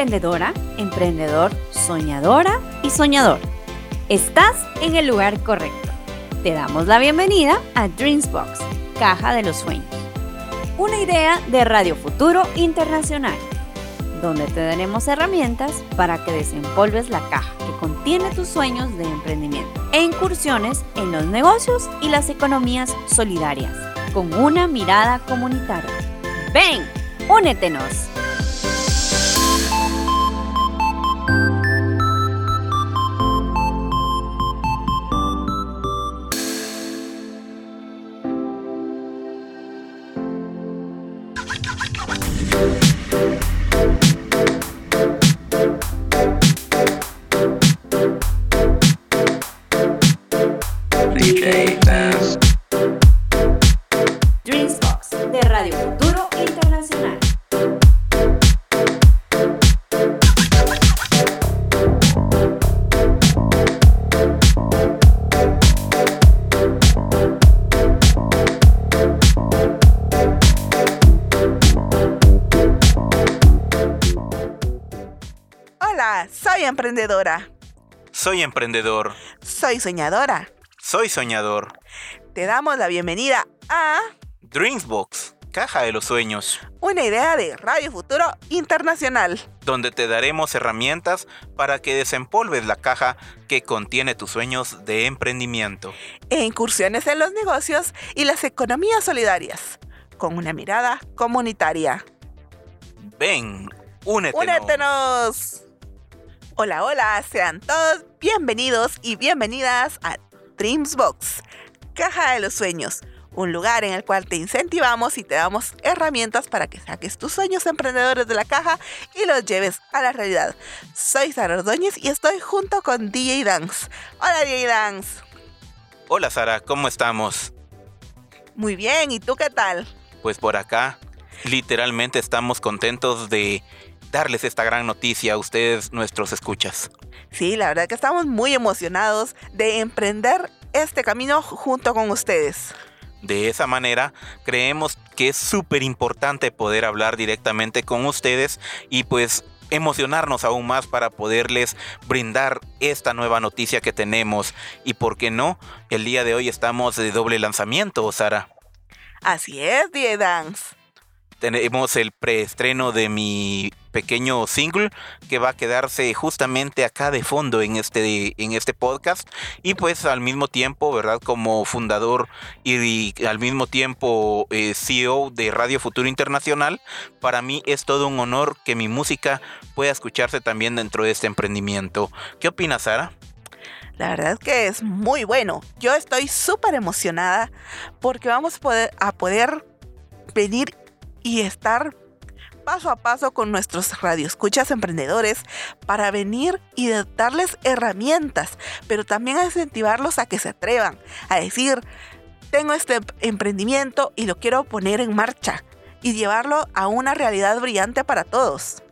Hola, ¿eres emprendedora, emprendedor, soñadora y soñador? Estás en el lugar correcto. Te damos la bienvenida a Dreamsbox, Caja de los Sueños. Una idea de Radio Futuro Internacional, donde te daremos herramientas para que desempolves la caja que contiene tus sueños de emprendimiento e incursiones en los negocios y las economías solidarias, con una mirada comunitaria. Ven, únetenos. Emprendedora. Soy emprendedor. Soy soñadora. Soy soñador. Te damos la bienvenida a Dreamsbox, caja de los sueños, una idea de Radio Futuro Internacional. donde te daremos herramientas para que desempolves la caja que contiene tus sueños de emprendimiento. E incursiones en los negocios y las economías solidarias, con una mirada comunitaria. Ven, únete. ¡Únetenos! Hola, hola, sean todos bienvenidos y bienvenidas a Dreamsbox, Caja de los Sueños, un lugar en el cual te incentivamos y te damos herramientas para que saques tus sueños emprendedores de la caja y los lleves a la realidad. Soy Sara Ordóñez y estoy junto con DJ Dance. Hola DJ Dance. Hola Sara, ¿cómo estamos? Muy bien, ¿y tú qué tal? Pues por acá, literalmente estamos contentos de darles esta gran noticia a ustedes, nuestros escuchas. Sí, la verdad que estamos muy emocionados de emprender este camino junto con ustedes. De esa manera, creemos que es súper importante poder hablar directamente con ustedes y pues emocionarnos aún más para poderles brindar esta nueva noticia que tenemos. Y por qué no, el día de hoy estamos de doble lanzamiento, Sara. Así es, DJ Dance. Tenemos el preestreno de mi pequeño single que va a quedarse justamente acá de fondo en este, en este podcast y pues al mismo tiempo, ¿verdad? Como fundador y, al mismo tiempo eh, CEO de Radio Futuro Internacional, para mí es todo un honor que mi música pueda escucharse también dentro de este emprendimiento. ¿Qué opinas, Sara? La verdad es que es muy bueno. Yo estoy súper emocionada porque vamos a poder, a poder venir y estar paso a paso con nuestros radioescuchas emprendedores para venir y darles herramientas, pero también a incentivarlos a que se atrevan, a decir, tengo este em- emprendimiento y lo quiero poner en marcha y llevarlo a una realidad brillante para todos.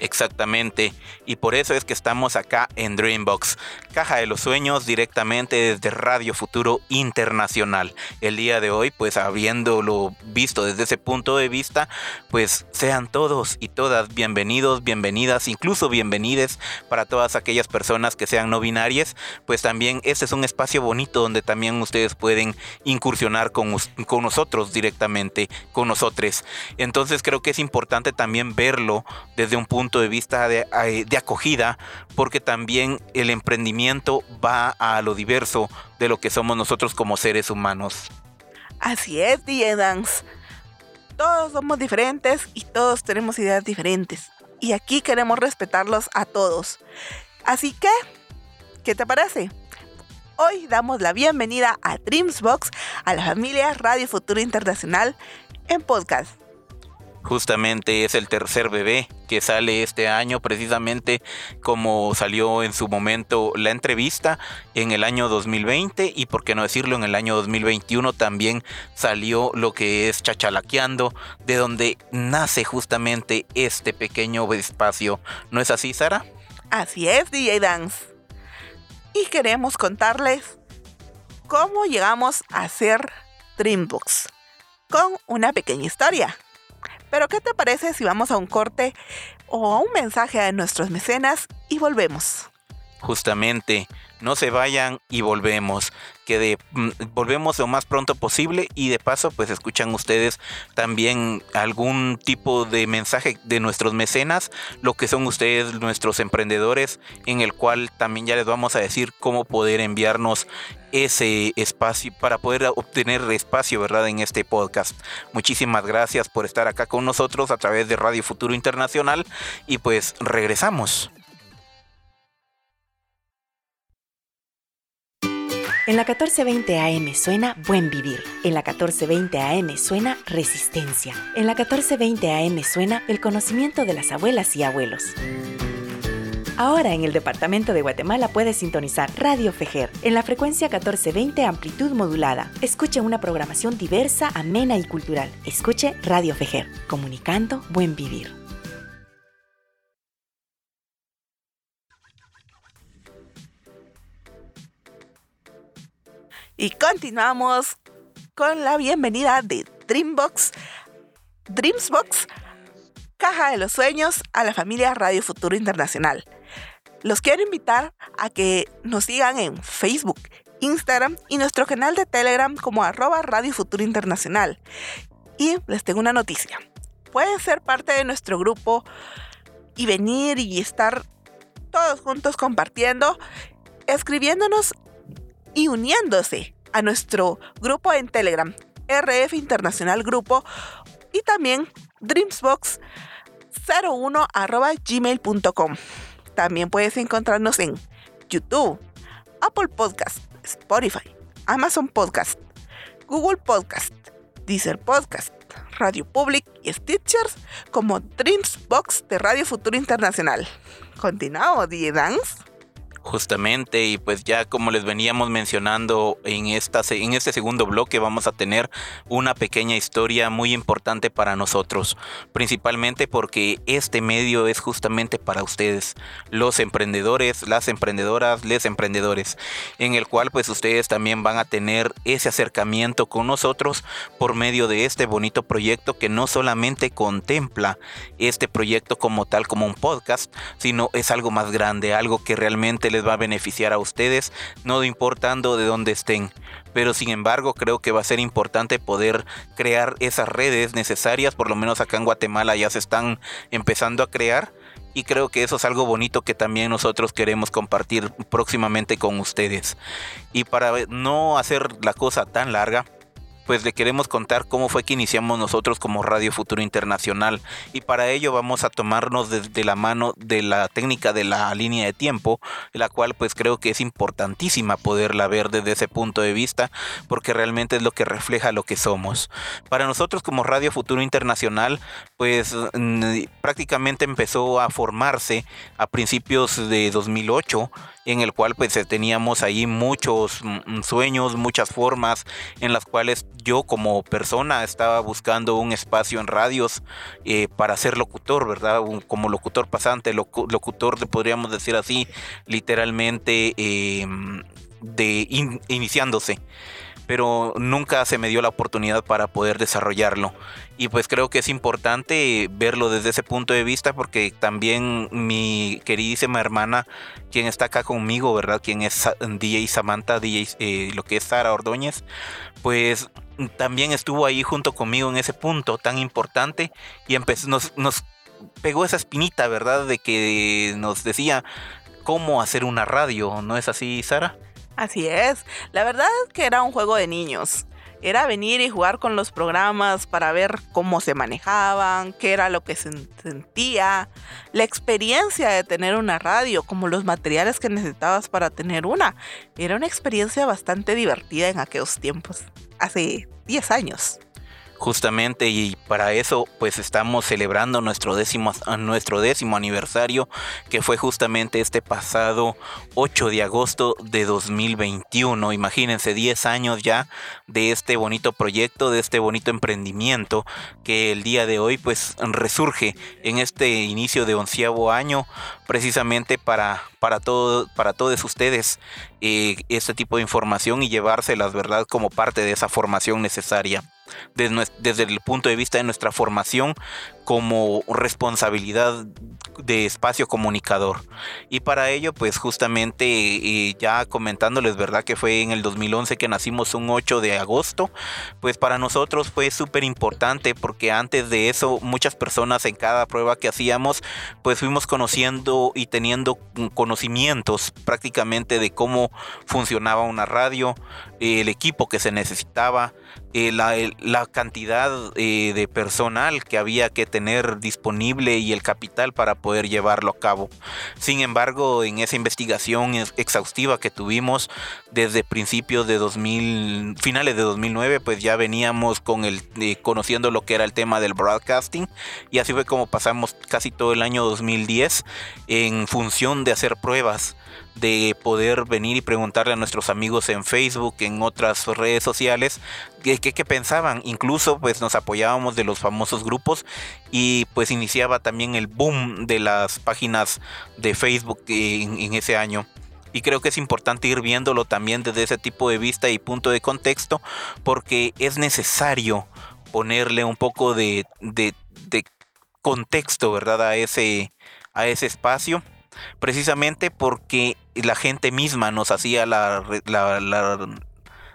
Exactamente, y por eso es que estamos acá en Dreambox, Caja de los Sueños directamente desde Radio Futuro Internacional. El día de hoy, pues habiéndolo visto desde ese punto de vista, pues sean todos y todas bienvenidos, bienvenidas, incluso bienvenides para todas aquellas personas que sean no binarias, pues también este es un espacio bonito donde también ustedes pueden incursionar con, con nosotros directamente, con nosotros. Entonces creo que es importante también verlo desde un punto de vista de, eh, de acogida, porque también el emprendimiento va a lo diverso de lo que somos nosotros como seres humanos. Así es, DJ Dance. Todos somos diferentes y todos tenemos ideas diferentes. Y aquí queremos respetarlos a todos. Así que, ¿qué te parece? Hoy damos la bienvenida a Dreamsbox, a la familia Radio Futuro Internacional en podcast. Justamente es el tercer bebé que sale este año, precisamente como salió en su momento la entrevista en el año 2020 y por qué no decirlo, en el año 2021 también salió lo que es Chachalaqueando, de donde nace justamente este pequeño espacio. ¿No es así, Sara? Así es, DJ Dance. Y queremos contarles cómo llegamos a ser Dreambox con una pequeña historia. Pero ¿qué te parece si vamos a un corte o a un mensaje a nuestros mecenas y volvemos? Justamente, no se vayan y volvemos. Que de, mm, volvemos lo más pronto posible y de paso pues escuchan ustedes también algún tipo de mensaje de nuestros mecenas, lo que son ustedes nuestros emprendedores, en el cual también ya les vamos a decir cómo poder enviarnos ese espacio para poder obtener espacio, ¿verdad? En este podcast. Muchísimas gracias por estar acá con nosotros a través de Radio Futuro Internacional y pues regresamos. En la 1420 AM suena Buen Vivir. En la 1420 AM suena Resistencia. En la 1420 AM suena el conocimiento de las abuelas y abuelos. Ahora en el departamento de Guatemala puedes sintonizar Radio Fejer en la frecuencia 1420 amplitud modulada. Escuche una programación diversa, amena y cultural. Escuche Radio Fejer, comunicando buen vivir. Y continuamos con la bienvenida de Dreambox, Dreamsbox, Caja de los Sueños a la familia Radio Futuro Internacional. Los quiero invitar a que nos sigan en Facebook, Instagram y nuestro canal de Telegram como arroba Radio Futuro Internacional. Y les tengo una noticia. Pueden ser parte de nuestro grupo y venir y estar todos juntos compartiendo, escribiéndonos y uniéndose a nuestro grupo en Telegram, RF Internacional Grupo, y también dreamsbox01 gmail.com. También puedes encontrarnos en YouTube, Apple Podcast, Spotify, Amazon Podcast, Google Podcast, Deezer Podcast, Radio Public y Stitchers como Dreamsbox de Radio Futuro Internacional. Continuamos, DJ Dance. Justamente, y pues ya como les veníamos mencionando en, esta, en este segundo bloque vamos a tener una pequeña historia muy importante para nosotros, principalmente porque este medio es justamente para ustedes, los emprendedores, las emprendedoras, les emprendedores, en el cual pues ustedes también van a tener ese acercamiento con nosotros por medio de este bonito proyecto que no solamente contempla este proyecto como tal, como un podcast, sino es algo más grande, algo que realmente les va a beneficiar a ustedes, no importando de dónde estén. Pero sin embargo creo que va a ser importante poder crear esas redes necesarias, por lo menos acá en Guatemala ya se están empezando a crear y creo que eso es algo bonito que también nosotros queremos compartir próximamente con ustedes. Y para no hacer la cosa tan larga, pues le queremos contar cómo fue que iniciamos nosotros como Radio Futuro Internacional y para ello vamos a tomarnos desde la mano de la técnica de la línea de tiempo, la cual pues creo que es importantísima poderla ver desde ese punto de vista porque realmente es lo que refleja lo que somos. Para nosotros como Radio Futuro Internacional pues prácticamente empezó a formarse a principios de 2008 en el cual pues teníamos ahí muchos mm, sueños, muchas formas en las cuales yo como persona estaba buscando un espacio en radios eh, para ser locutor, ¿verdad? como locutor pasante, locutor, podríamos decir así, literalmente em, de iniciándose pero nunca se me dio la oportunidad para poder desarrollarlo. Y pues creo que es importante verlo desde ese punto de vista porque también mi queridísima hermana, quien está acá conmigo, ¿verdad? Quien es DJ Samantha, DJ, eh, lo que es Sara Ordóñez, pues también estuvo ahí junto conmigo en ese punto tan importante y empezó, nos, nos pegó esa espinita, ¿verdad? De que nos decía cómo hacer una radio, ¿no es así, Sara? Así es. La verdad es que era un juego de niños. Era venir y jugar con los programas para ver cómo se manejaban, qué era lo que se sentía, la experiencia de tener una radio, como los materiales que necesitabas para tener una. Era una experiencia bastante divertida en aquellos tiempos, hace 10 años. Justamente y para eso pues estamos celebrando nuestro décimo, nuestro décimo aniversario que fue justamente este pasado 8 de agosto de 2021. Imagínense 10 años ya de este bonito proyecto, de este bonito emprendimiento que el día de hoy pues resurge en este inicio de onceavo año precisamente para, para, todo, para todos ustedes eh, este tipo de información y llevárselas, ¿verdad? Como parte de esa formación necesaria. Desde, desde el punto de vista de nuestra formación como responsabilidad de espacio comunicador. Y para ello, pues justamente eh, ya comentándoles, ¿verdad? Que fue en el 2011 que nacimos un 8 de agosto, pues para nosotros fue súper importante porque antes de eso muchas personas en cada prueba que hacíamos, pues fuimos conociendo y teniendo conocimientos prácticamente de cómo funcionaba una radio, el equipo que se necesitaba, eh, la, cantidad eh, de personal que había que tener disponible y el capital para poder llevarlo a cabo. Sin embargo, en esa investigación exhaustiva que tuvimos desde principios de 2000, finales de 2009, pues ya veníamos con el, eh, conociendo lo que era el tema del broadcasting y así fue como pasamos casi todo el año 2010 en función de hacer pruebas de poder venir y preguntarle a nuestros amigos en Facebook, en otras redes sociales, qué, pensaban. Incluso pues nos apoyábamos de los famosos grupos y pues iniciaba también el boom de las páginas de Facebook en, en ese año. Y creo que es importante ir viéndolo también desde ese tipo de vista y punto de contexto, porque es necesario ponerle un poco de, de, de contexto, ¿verdad? A ese, a ese espacio precisamente porque la gente misma nos hacía la,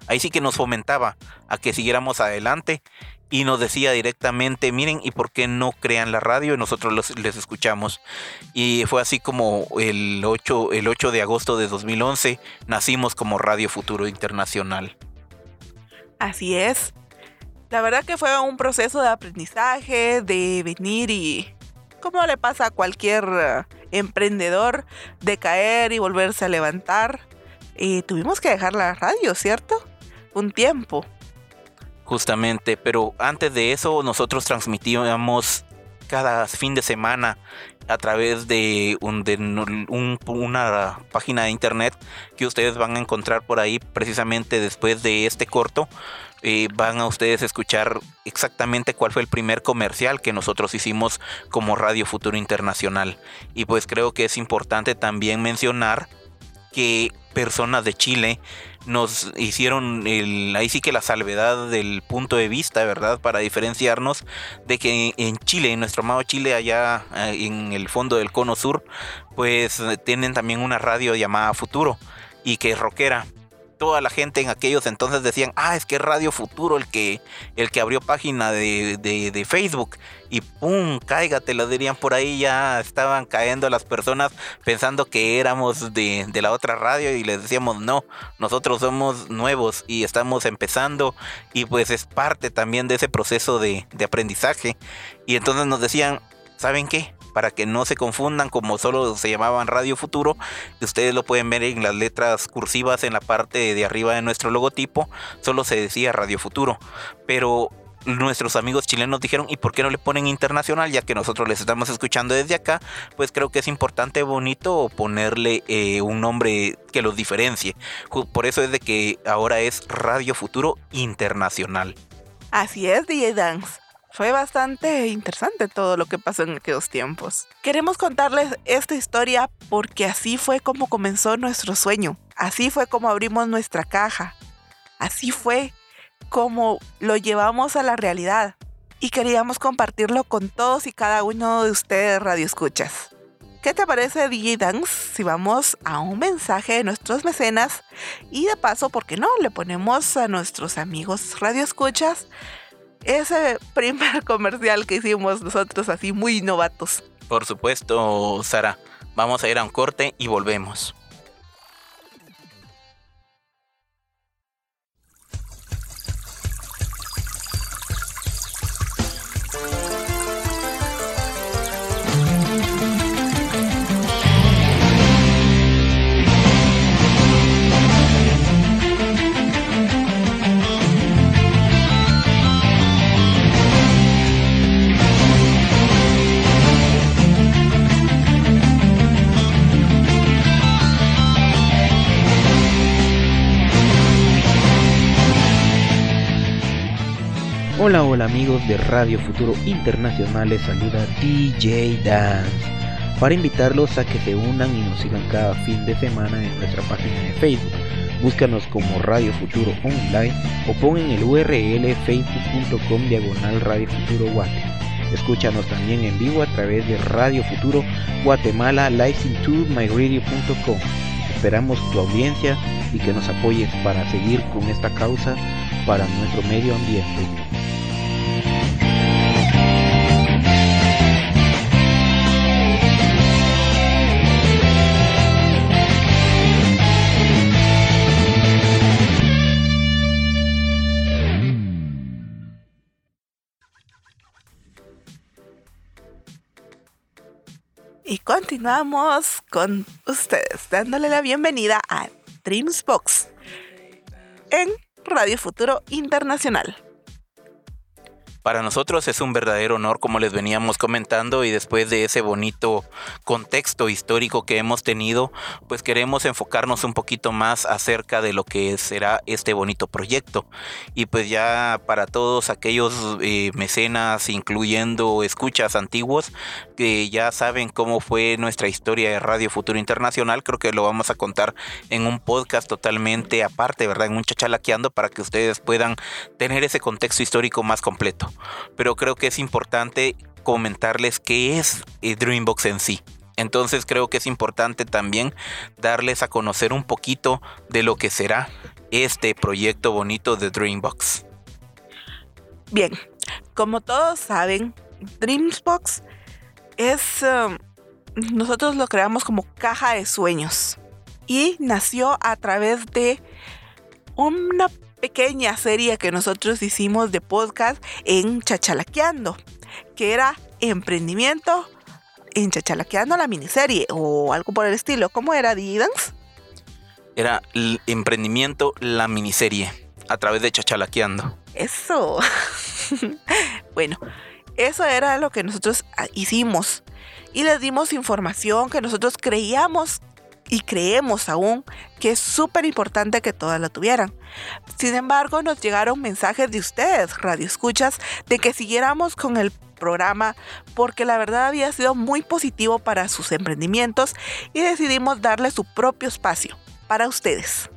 ahí sí que nos fomentaba a que siguiéramos adelante y nos decía directamente, miren, ¿y por qué no crean la radio? Y nosotros les escuchamos. Y fue así como el 8, el 8 de agosto de 2011 nacimos como Radio Futuro Internacional. Así es. La verdad que fue un proceso de aprendizaje, de venir y como le pasa a cualquier eh, emprendedor, de caer y volverse a levantar. Y tuvimos que dejar la radio, ¿cierto? Un tiempo. Justamente, pero antes de eso nosotros transmitíamos cada fin de semana a través de, un, de una página de internet que ustedes van a encontrar por ahí precisamente después de este corto eh, van a ustedes escuchar exactamente cuál fue el primer comercial que nosotros hicimos como Radio Futuro Internacional. Y pues creo que es importante también mencionar que personas de Chile nos hicieron el, ahí sí que la salvedad del punto de vista, ¿verdad? Para diferenciarnos de que en Chile, en nuestro amado Chile, allá eh, en el fondo del cono sur, pues tienen también una radio llamada Futuro y que es rockera toda la gente en aquellos entonces decían, ah, es que Radio Futuro el que, el que abrió página de, Facebook. Y pum, cáigate, lo dirían por ahí, ya estaban cayendo las personas pensando que éramos de, de, la otra radio y les decíamos, no, nosotros somos nuevos y estamos empezando y pues es parte también de ese proceso de, de aprendizaje. Y entonces nos decían, ¿saben qué? Para que no se confundan como solo se llamaban Radio Futuro. Ustedes lo pueden ver en las letras cursivas en la parte de arriba de nuestro logotipo. Solo se decía Radio Futuro. Pero nuestros amigos chilenos dijeron, ¿y por qué no le ponen internacional? Ya que nosotros les estamos escuchando desde acá, pues creo que es importante, bonito ponerle eh, un nombre que los diferencie. Por eso es de que ahora es Radio Futuro Internacional. Así es, DJ Dance. Fue bastante interesante todo lo que pasó en aquellos tiempos. Queremos contarles esta historia porque así fue como comenzó nuestro sueño. Así fue como abrimos nuestra caja. Así fue como lo llevamos a la realidad. Y queríamos compartirlo con todos y cada uno de ustedes radioescuchas. ¿Qué te parece DJ Dance si vamos a un mensaje de nuestros mecenas y de paso, ¿por qué no? Le ponemos a nuestros amigos radioescuchas ese primer comercial que hicimos nosotros así muy novatos. Por supuesto, Sara. Vamos a ir a un corte y volvemos. Hola, hola amigos de Radio Futuro Internacional, les saluda DJ Dance para invitarlos a que se unan y nos sigan cada fin de semana en nuestra página de Facebook. Búscanos como Radio Futuro Online o pon en el URL facebook.com diagonal Radio Futuro Guate. Escúchanos también en vivo a través de Radio Futuro Guatemala myradio.com. Esperamos tu audiencia y que nos apoyes para seguir con esta causa para nuestro medio ambiente. Y continuamos con ustedes, dándole la bienvenida a Dreamsbox en Radio Futuro Internacional. Para nosotros es un verdadero honor, como les veníamos comentando, y después de ese bonito contexto histórico que hemos tenido, pues queremos enfocarnos un poquito más acerca de lo que será este bonito proyecto. Y pues ya para todos aquellos eh, mecenas, incluyendo escuchas antiguos, que ya saben cómo fue nuestra historia de Radio Futuro Internacional, creo que lo vamos a contar en un podcast totalmente aparte, ¿verdad? En un chachalaqueando para que ustedes puedan tener ese contexto histórico más completo pero creo que es importante comentarles qué es eh, Dreambox en sí. Entonces creo que es importante también darles a conocer un poquito de lo que será este proyecto bonito de Dreambox. Bien, como todos saben, Dreambox es... Um, nosotros lo creamos como caja de sueños y nació a través de una pequeña serie que nosotros hicimos de podcast en Chachalaqueando, que era emprendimiento en Chachalaqueando la miniserie o algo por el estilo. ¿Cómo era, Didans? Era el emprendimiento la miniserie a través de Chachalaqueando. Eso. bueno, eso era lo que nosotros ah, hicimos y les dimos información que nosotros creíamos y creemos aún que es súper importante que todas la tuvieran. Sin embargo, nos llegaron mensajes de ustedes, Radio Escuchas, de que siguiéramos con el programa porque la verdad había sido muy positivo para sus emprendimientos y decidimos darle su propio espacio para ustedes.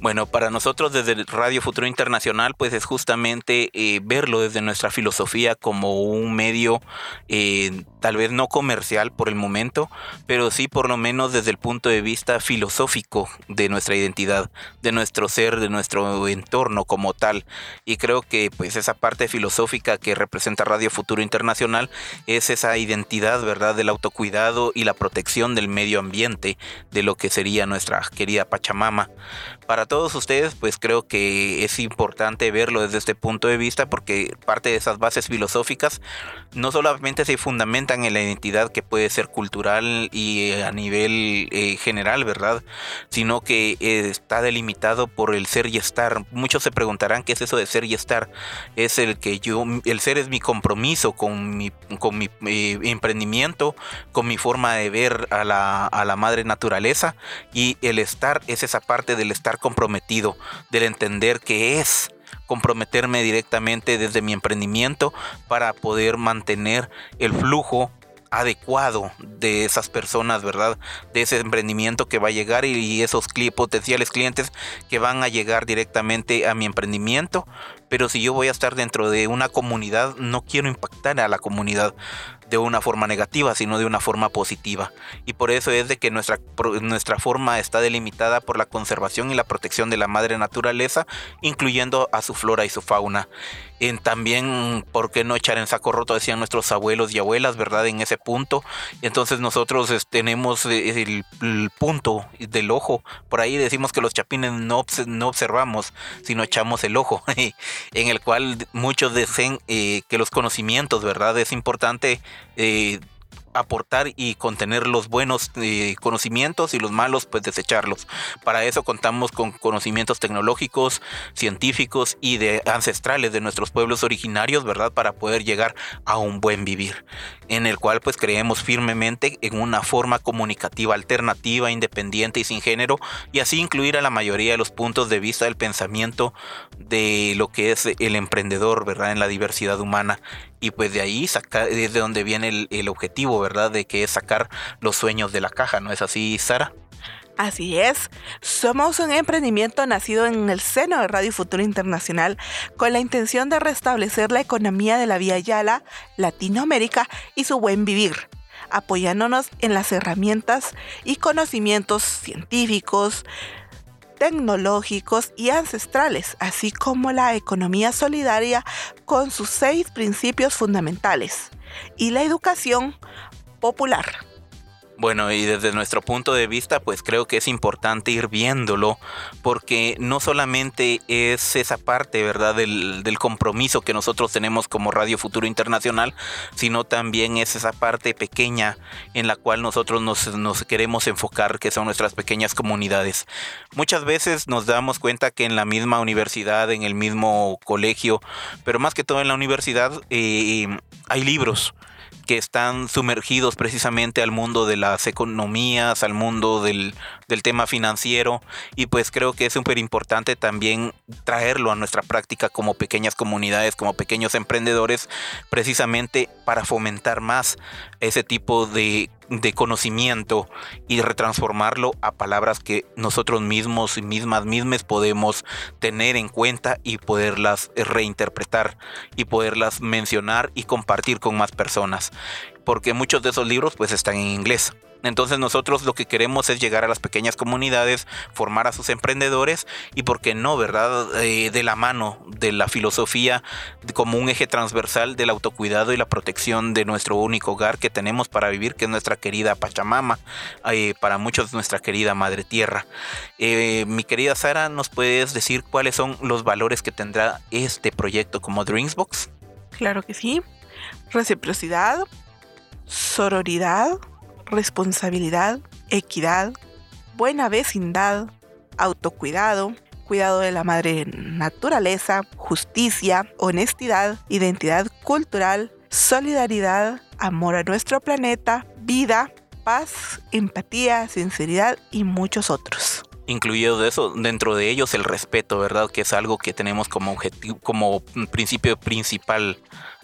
Bueno, para nosotros desde Radio Futuro Internacional, pues es justamente eh, verlo desde nuestra filosofía como un medio eh, tal vez no comercial por el momento, pero sí por lo menos desde el punto de vista filosófico de nuestra identidad, de nuestro ser, de nuestro entorno como tal. Y creo que pues esa parte filosófica que representa Radio Futuro Internacional es esa identidad, ¿verdad?, del autocuidado y la protección del medio ambiente, de lo que sería nuestra querida Pachamama. Para todos ustedes, pues creo que es importante verlo desde este punto de vista porque parte de esas bases filosóficas no solamente se fundamentan en la identidad que puede ser cultural y eh, a nivel eh, general, ¿verdad? Sino que eh, está delimitado por el ser y estar. Muchos se preguntarán qué es eso de ser y estar. Es el que yo, el ser es mi compromiso con mi, con mi emprendimiento, con mi forma de ver a la, a la madre naturaleza y el estar es esa parte del estar comprometido, del entender que es comprometerme directamente desde mi emprendimiento para poder mantener el flujo adecuado de esas personas, ¿verdad? De ese emprendimiento que va a llegar y esos potenciales clientes que van a llegar directamente a mi emprendimiento. Pero si yo voy a estar dentro de una comunidad, no quiero impactar a la comunidad de una forma negativa, sino de una forma positiva. Y por eso es de que nuestra, nuestra forma está delimitada por la conservación y la protección de la madre naturaleza, incluyendo a su flora y su fauna. En también, ¿por qué no echar en saco roto? Decían nuestros abuelos y abuelas, ¿verdad? En ese punto. Entonces nosotros tenemos el, punto del ojo. Por ahí decimos que los chapines no, no observamos, sino echamos el ojo. en el cual muchos dicen eh, que los conocimientos, ¿verdad? Es importante eh, aportar y contener los buenos eh, conocimientos y los malos pues desecharlos. Para eso contamos con conocimientos tecnológicos, científicos y de ancestrales de nuestros pueblos originarios, ¿verdad? Para poder llegar a un buen vivir, en el cual pues creemos firmemente en una forma comunicativa alternativa, independiente y sin género y así incluir a la mayoría de los puntos de vista del pensamiento de lo que es el emprendedor, ¿verdad? En la diversidad humana y pues de ahí sacar, es de donde viene el objetivo, ¿verdad? De que es sacar los sueños de la caja, ¿no es así, Sara? Así es, somos un emprendimiento nacido en el seno de Radio Futuro Internacional con la intención de restablecer la economía de la Vía Yala, Latinoamérica y su buen vivir, apoyándonos en las herramientas y conocimientos científicos, tecnológicos y ancestrales, así como la economía solidaria con sus seis principios fundamentales y la educación popular. Bueno, y desde nuestro punto de vista, pues creo que es importante ir viéndolo, porque no solamente es esa parte, ¿verdad?, del, compromiso que nosotros tenemos como Radio Futuro Internacional, sino también es esa parte pequeña en la cual nosotros nos, queremos enfocar, que son nuestras pequeñas comunidades. Muchas veces nos damos cuenta que en la misma universidad, en el mismo colegio, pero más que todo en la universidad, eh, hay libros que están sumergidos precisamente al mundo de las economías, al mundo del, tema financiero y pues creo que es súper importante también traerlo a nuestra práctica como pequeñas comunidades, como pequeños emprendedores, precisamente para fomentar más ese tipo de de conocimiento y retransformarlo a palabras que nosotros mismos y mismas mismas podemos tener en cuenta y poderlas reinterpretar y poderlas mencionar y compartir con más personas porque muchos de esos libros pues están en inglés entonces nosotros lo que queremos es llegar a las pequeñas comunidades, formar a sus emprendedores y, ¿por qué no, verdad? Eh, de la mano de la filosofía como un eje transversal del autocuidado y la protección de nuestro único hogar que tenemos para vivir, que es nuestra querida Pachamama, eh, para muchos nuestra querida Madre Tierra. Eh, mi querida Sara, ¿nos puedes decir cuáles son los valores que tendrá este proyecto como Dreamsbox? Claro que sí. Reciprocidad, sororidad, responsabilidad, equidad, buena vecindad, autocuidado, cuidado de la madre naturaleza, justicia, honestidad, identidad cultural, solidaridad, amor a nuestro planeta, vida, paz, empatía, sinceridad y muchos otros. Incluido de eso, dentro de ellos el respeto, ¿verdad? Que es algo que tenemos como objetivo, como principio principal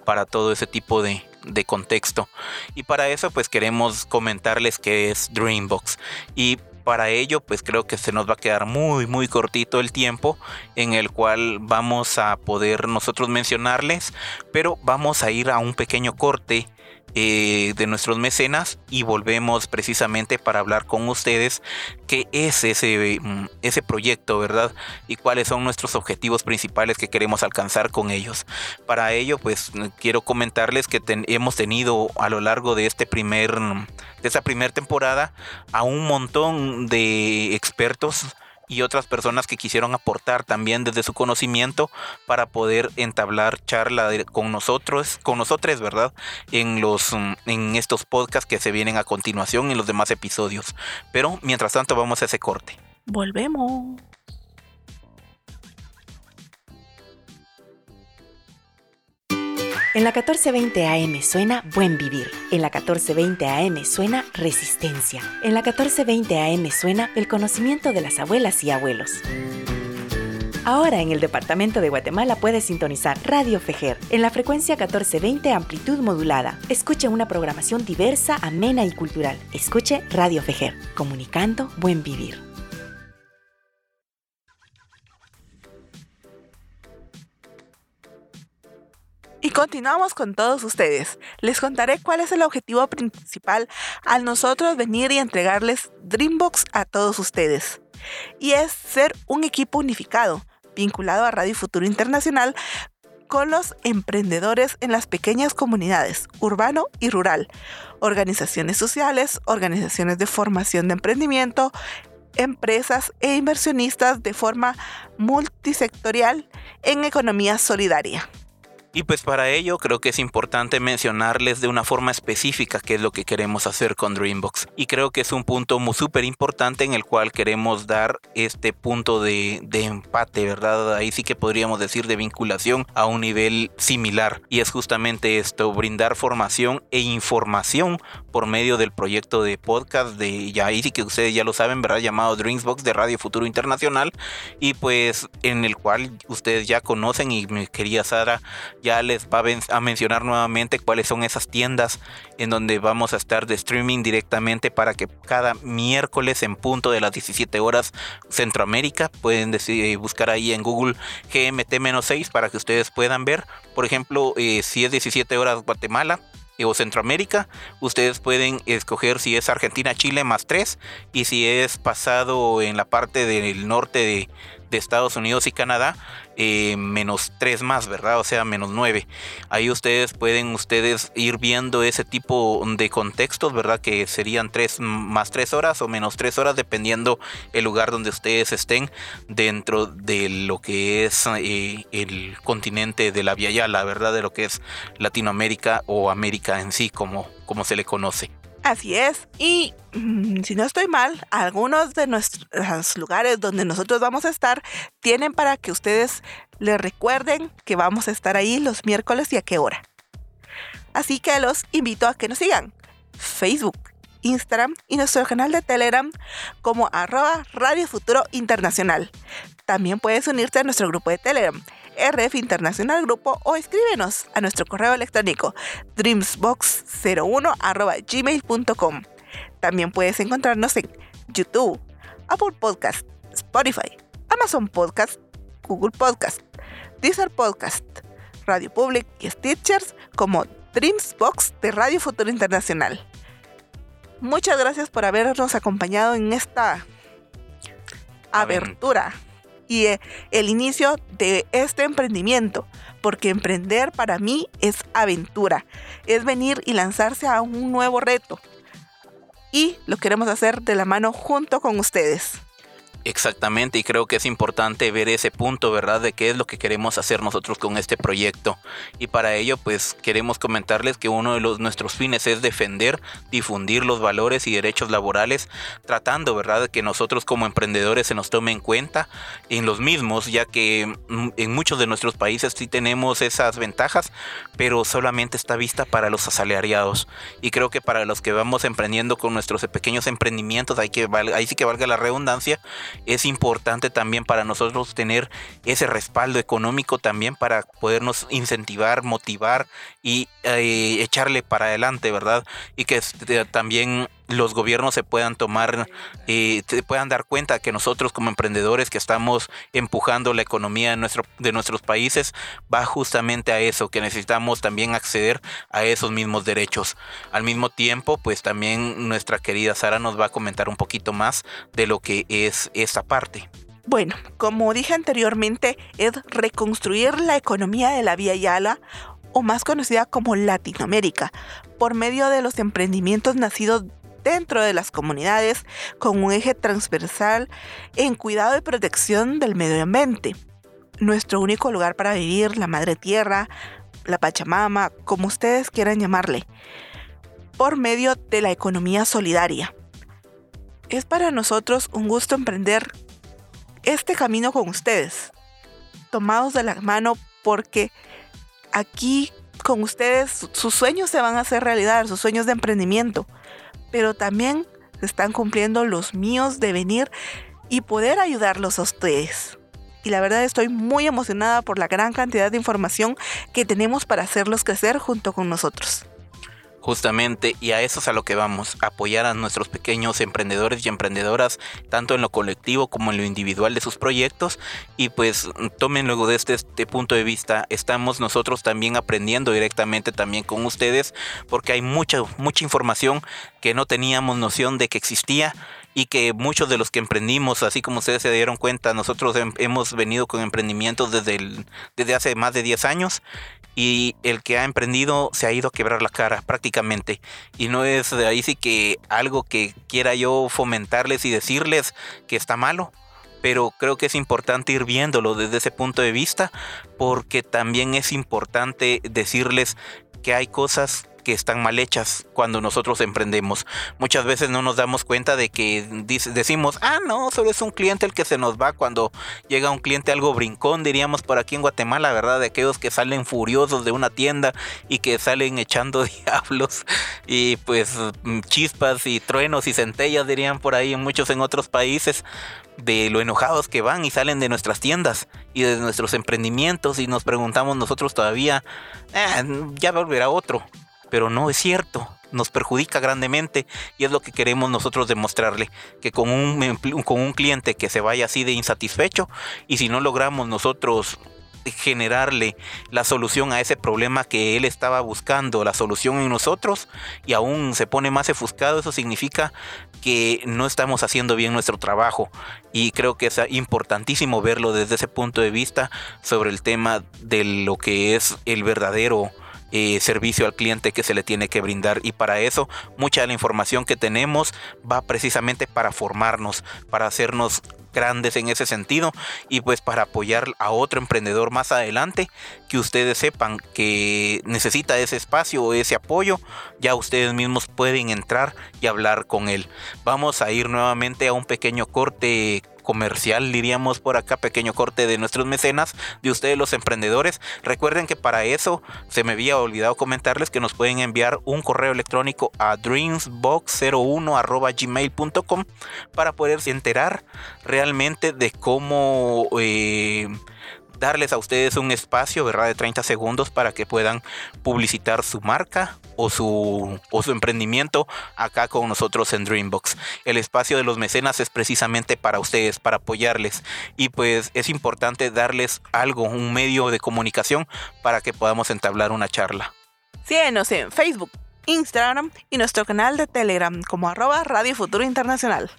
para todo ese tipo de, de contexto. Y para eso pues queremos comentarles que es Dreambox. Y para ello pues creo que se nos va a quedar muy muy cortito el tiempo en el cual vamos a poder nosotros mencionarles, pero vamos a ir a un pequeño corte eh, de nuestros mecenas y volvemos precisamente para hablar con ustedes qué es ese, mm, ese proyecto, ¿verdad? Y cuáles son nuestros objetivos principales que queremos alcanzar con ellos. Para ello, pues quiero comentarles que hemos tenido a lo largo de este primer de esta primera temporada a un montón de expertos y otras personas que quisieron aportar también desde su conocimiento para poder entablar charla con nosotros, con nosotros, ¿verdad? En los mm, en estos podcasts que se vienen a continuación en los demás episodios. Pero mientras tanto vamos a ese corte. Volvemos. En la 1420 AM suena Buen Vivir. En la 1420 AM suena Resistencia. En la 1420 AM suena el conocimiento de las abuelas y abuelos. Ahora en el departamento de Guatemala puedes sintonizar Radio Fejer en la frecuencia 1420 amplitud modulada. Escuche una programación diversa, amena y cultural. Escuche Radio Fejer, comunicando buen vivir. Y continuamos con todos ustedes. Les contaré cuál es el objetivo principal al nosotros venir y entregarles Dreambox a todos ustedes. Y es ser un equipo unificado, vinculado a Radio Futuro Internacional con los emprendedores en las pequeñas comunidades, urbano y rural, organizaciones sociales, organizaciones de formación de emprendimiento, empresas e inversionistas de forma multisectorial en economía solidaria. Y pues para ello creo que es importante mencionarles de una forma específica qué es lo que queremos hacer con Dreambox. Y creo que es un punto muy súper importante en el cual queremos dar este punto de, de, empate, ¿verdad? Ahí sí que podríamos decir de vinculación a un nivel similar. Y es justamente esto, brindar formación e información por medio del proyecto de podcast de, ya ahí sí que ustedes ya lo saben, ¿verdad? Llamado Dreambox de Radio Futuro Internacional. Y pues en el cual ustedes ya conocen y mi querida Sara ya les va a, mencionar nuevamente cuáles son esas tiendas en donde vamos a estar de streaming directamente para que cada miércoles en punto de las 17 horas Centroamérica pueden decir, buscar ahí en Google GMT-6 para que ustedes puedan ver. Por ejemplo, eh, si es 17 horas Guatemala, o Centroamérica, ustedes pueden escoger si es Argentina, Chile más 3 y si es pasado en la parte del norte de, de Estados Unidos y Canadá, eh, menos 3 más, ¿verdad? O sea, menos 9. Ahí ustedes pueden ustedes ir viendo ese tipo de contextos, ¿verdad? Que serían 3 más 3 horas o menos 3 horas, dependiendo el lugar donde ustedes estén dentro de lo que es eh, el continente de la Via Yala, ¿verdad? De lo que es Latinoamérica o América en sí, como, como se le conoce. Así es. Y mm, si no estoy mal, algunos de nuestros lugares donde nosotros vamos a estar tienen para que ustedes les recuerden que vamos a estar ahí los miércoles y a qué hora. Así que los invito a que nos sigan. Facebook, Instagram y nuestro canal de Telegram como arroba Radio Futuro Internacional. También puedes unirte a nuestro grupo de Telegram RF Internacional Grupo o escríbenos a nuestro correo electrónico dreamsbox01 También puedes encontrarnos en YouTube, Apple Podcast, Spotify, Amazon Podcast, Google Podcast, Deezer Podcast, Radio Public y Stitchers como Dreamsbox de Radio Futuro Internacional. Muchas gracias por habernos acompañado en esta abertura y eh, el inicio de este emprendimiento, porque emprender para mí es aventura, es venir y lanzarse a un nuevo reto. Y lo queremos hacer de la mano junto con ustedes. Exactamente, y creo que es importante ver ese punto, ¿verdad? De qué es lo que queremos hacer nosotros con este proyecto. Y para ello, pues queremos comentarles que uno de los, nuestros fines es defender, difundir los valores y derechos laborales, tratando, ¿verdad?, que nosotros como emprendedores se nos tome en cuenta en los mismos, ya que mm, en muchos de nuestros países sí tenemos esas ventajas, pero solamente está vista para los asalariados. Y creo que para los que vamos emprendiendo con nuestros pequeños emprendimientos, hay que, ahí sí que valga la redundancia, es importante también para nosotros tener ese respaldo económico también para podernos incentivar, motivar y eh, echarle para adelante, ¿verdad? Y que este, también los gobiernos se puedan tomar, y se puedan dar cuenta que nosotros como emprendedores que estamos empujando la economía de, de nuestros países va justamente a eso, que necesitamos también acceder a esos mismos derechos. Al mismo tiempo, pues también nuestra querida Sara nos va a comentar un poquito más de lo que es esta parte. Bueno, como dije anteriormente, es reconstruir la economía de la Vía Yala o más conocida como Latinoamérica, por medio de los emprendimientos nacidos dentro de las comunidades con un eje transversal en cuidado y protección del medio ambiente. Nuestro único lugar para vivir, la madre tierra, la Pachamama, como ustedes quieran llamarle, por medio de la economía solidaria. Es para nosotros un gusto emprender este camino con ustedes, tomados de la mano porque aquí con ustedes sus sueños se van a hacer realidad, sus sueños de emprendimiento pero también se están cumpliendo los míos de venir y poder ayudarlos a ustedes. Y la verdad estoy muy emocionada por la gran cantidad de información que tenemos para hacerlos crecer junto con nosotros. Justamente, y a eso es a lo que vamos, apoyar a nuestros pequeños emprendedores y emprendedoras, tanto en lo colectivo como en lo individual de sus proyectos. Y pues tomen luego de este, este punto de vista, estamos nosotros también aprendiendo directamente también con ustedes, porque hay mucha, mucha información que no teníamos noción de que existía y que muchos de los que emprendimos, así como ustedes se dieron cuenta, nosotros hemos venido con emprendimientos desde, desde hace más de 10 años y el que ha emprendido se ha ido a quebrar la cara prácticamente. Y no es de ahí sí que algo que quiera yo fomentarles y decirles que está malo. Pero creo que es importante ir viéndolo desde ese punto de vista porque también es importante decirles que hay cosas que están mal hechas cuando nosotros emprendemos. Muchas veces no nos damos cuenta de que decimos, ah, no, solo es un cliente el que se nos va cuando llega un cliente algo brincón, diríamos por aquí en Guatemala, ¿verdad? De aquellos que salen furiosos de una tienda y que salen echando diablos y pues chispas y truenos y centellas, dirían por ahí, muchos en otros países de lo enojados que van y salen de nuestras tiendas y de nuestros emprendimientos y nos preguntamos nosotros todavía, ah, ya volverá otro pero no es cierto. Nos perjudica grandemente y es lo que queremos nosotros demostrarle, que con un, con un cliente que se vaya así de insatisfecho y si no logramos nosotros generarle la solución a ese problema que él estaba buscando, la solución en nosotros, y aún se pone más ofuscado, eso significa que no estamos haciendo bien nuestro trabajo. Y creo que es importantísimo verlo desde ese punto de vista sobre el tema de lo que es el verdadero eh, servicio al cliente que se le tiene que brindar. Y para eso, mucha de la información que tenemos va precisamente para formarnos, para hacernos grandes en ese sentido y pues para apoyar a otro emprendedor más adelante que ustedes sepan que necesita ese espacio o ese apoyo ya ustedes mismos pueden entrar y hablar con él vamos a ir nuevamente a un pequeño corte comercial, diríamos por acá, pequeño corte de nuestros mecenas, de ustedes los emprendedores. Recuerden que para eso se me había olvidado comentarles que nos pueden enviar un correo electrónico a dreamsbox01 para poderse enterar realmente de cómo... Eh, darles a ustedes un espacio. De 30 segundos para que puedan publicitar su marca o su, o su emprendimiento acá con nosotros en Dreambox. El espacio de los mecenas es precisamente para ustedes, para apoyarles. Y pues es importante darles algo, un medio de comunicación para que podamos entablar una charla. Síguenos en Facebook, Instagram y nuestro canal de Telegram como arroba Radio Futuro Internacional.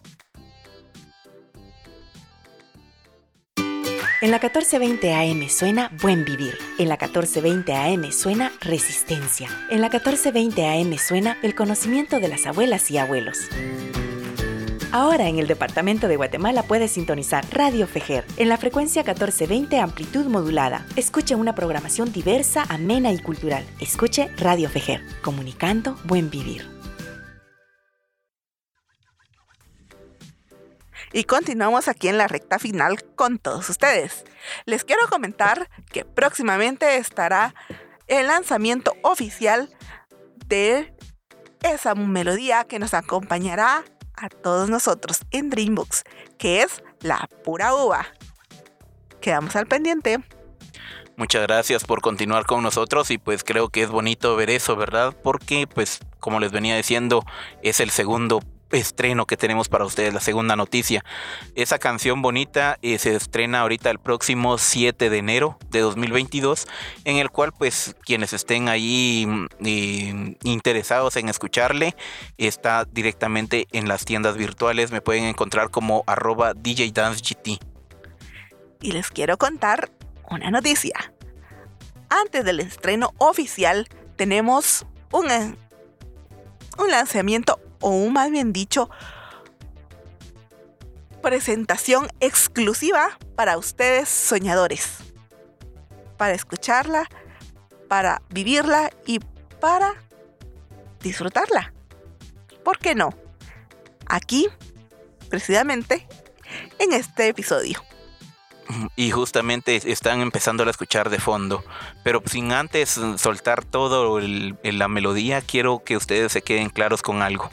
En la 1420 AM suena Buen Vivir. En la 1420 AM suena Resistencia. En la 1420 AM suena el conocimiento de las abuelas y abuelos. Ahora en el departamento de Guatemala puedes sintonizar Radio Fejer en la frecuencia 1420 amplitud modulada. Escuche una programación diversa, amena y cultural. Escuche Radio Fejer, comunicando buen vivir. Y continuamos aquí en la recta final con todos ustedes. Les quiero comentar que próximamente estará el lanzamiento oficial de esa melodía que nos acompañará a todos nosotros en Dreambox, que es la pura uva. Quedamos al pendiente. Muchas gracias por continuar con nosotros y pues creo que es bonito ver eso, ¿verdad? Porque pues como les venía diciendo, es el segundo estreno que tenemos para ustedes, la segunda noticia. Esa canción bonita eh, se estrena ahorita el próximo 7 de enero de 2022, en el cual pues quienes estén ahí mm, eh, interesados en escucharle, está directamente en las tiendas virtuales, me pueden encontrar como arroba DJ Dance GT. Y les quiero contar una noticia. Antes del estreno oficial tenemos un, eh, un lanzamiento o más bien dicho, presentación exclusiva para ustedes soñadores. Para escucharla, para vivirla y para disfrutarla. ¿Por qué no? Aquí, precisamente, en este episodio. Y justamente están empezando a escuchar de fondo. Pero sin antes soltar todo la melodía, quiero que ustedes se queden claros con algo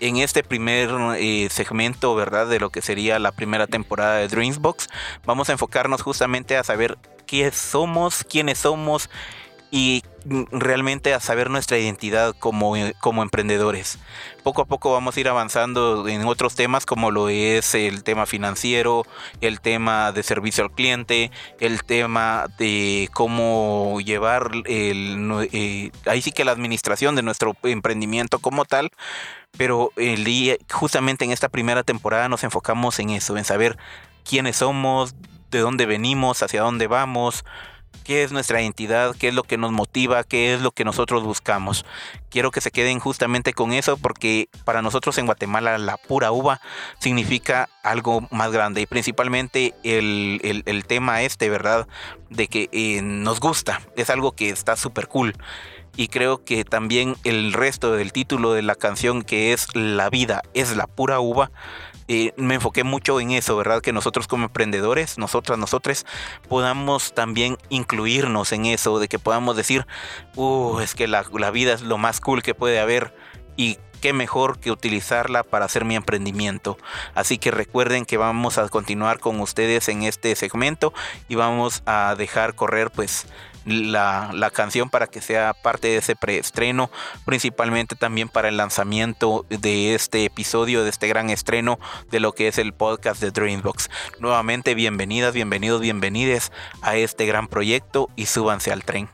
en este primer eh, segmento, ¿verdad? De lo que sería la primera temporada de Dreamsbox, vamos a enfocarnos justamente a saber qué somos, quiénes somos y realmente a saber nuestra identidad como, eh, como emprendedores. Poco a poco vamos a ir avanzando en otros temas como lo es el tema financiero, el tema de servicio al cliente, el tema de cómo llevar el, eh, ahí sí que la administración de nuestro emprendimiento como tal. Pero el día, justamente en esta primera temporada nos enfocamos en eso, en saber quiénes somos, de dónde venimos, hacia dónde vamos, qué es nuestra identidad, qué es lo que nos motiva, qué es lo que nosotros buscamos. Quiero que se queden justamente con eso porque para nosotros en Guatemala la pura uva significa algo más grande y principalmente el, tema este, ¿verdad? De que eh, nos gusta, es algo que está súper cool. Y creo que también el resto del título de la canción que es La vida es la pura uva, eh, me enfoqué mucho en eso, ¿verdad? Que nosotros como emprendedores, nosotras, nosotros, podamos también incluirnos en eso, de que podamos decir, uh, es que la, la vida es lo más cool que puede haber y qué mejor que utilizarla para hacer mi emprendimiento. Así que recuerden que vamos a continuar con ustedes en este segmento y vamos a dejar correr pues la, canción para que sea parte de ese preestreno, principalmente también para el lanzamiento de este episodio, de este gran estreno de lo que es el podcast de Dreambox. Nuevamente, bienvenidas, bienvenidos, bienvenides a este gran proyecto y súbanse al tren.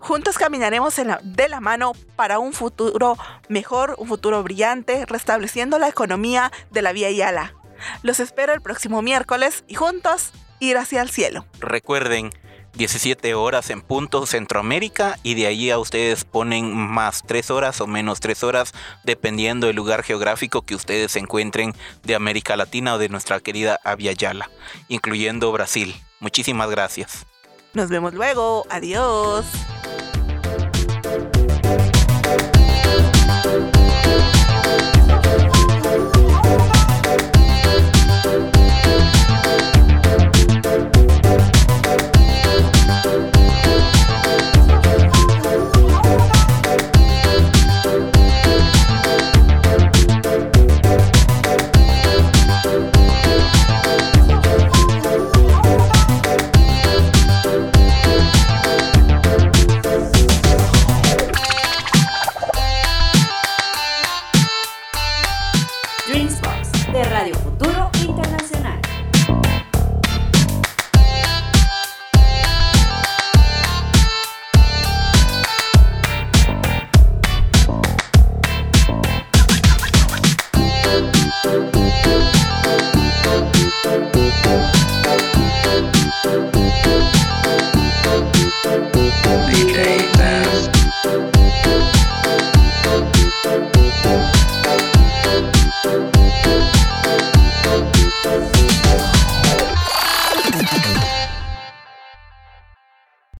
Juntos caminaremos de la mano para un futuro mejor, un futuro brillante, restableciendo la economía de la Vía Yala. Los espero el próximo miércoles y juntos ir hacia el cielo. Recuerden, 17 horas en punto Centroamérica y de allí a ustedes ponen más 3 horas o menos 3 horas dependiendo del lugar geográfico que ustedes se encuentren de América Latina o de nuestra querida Avia Yala, incluyendo Brasil. Muchísimas gracias. Nos vemos luego. Adiós.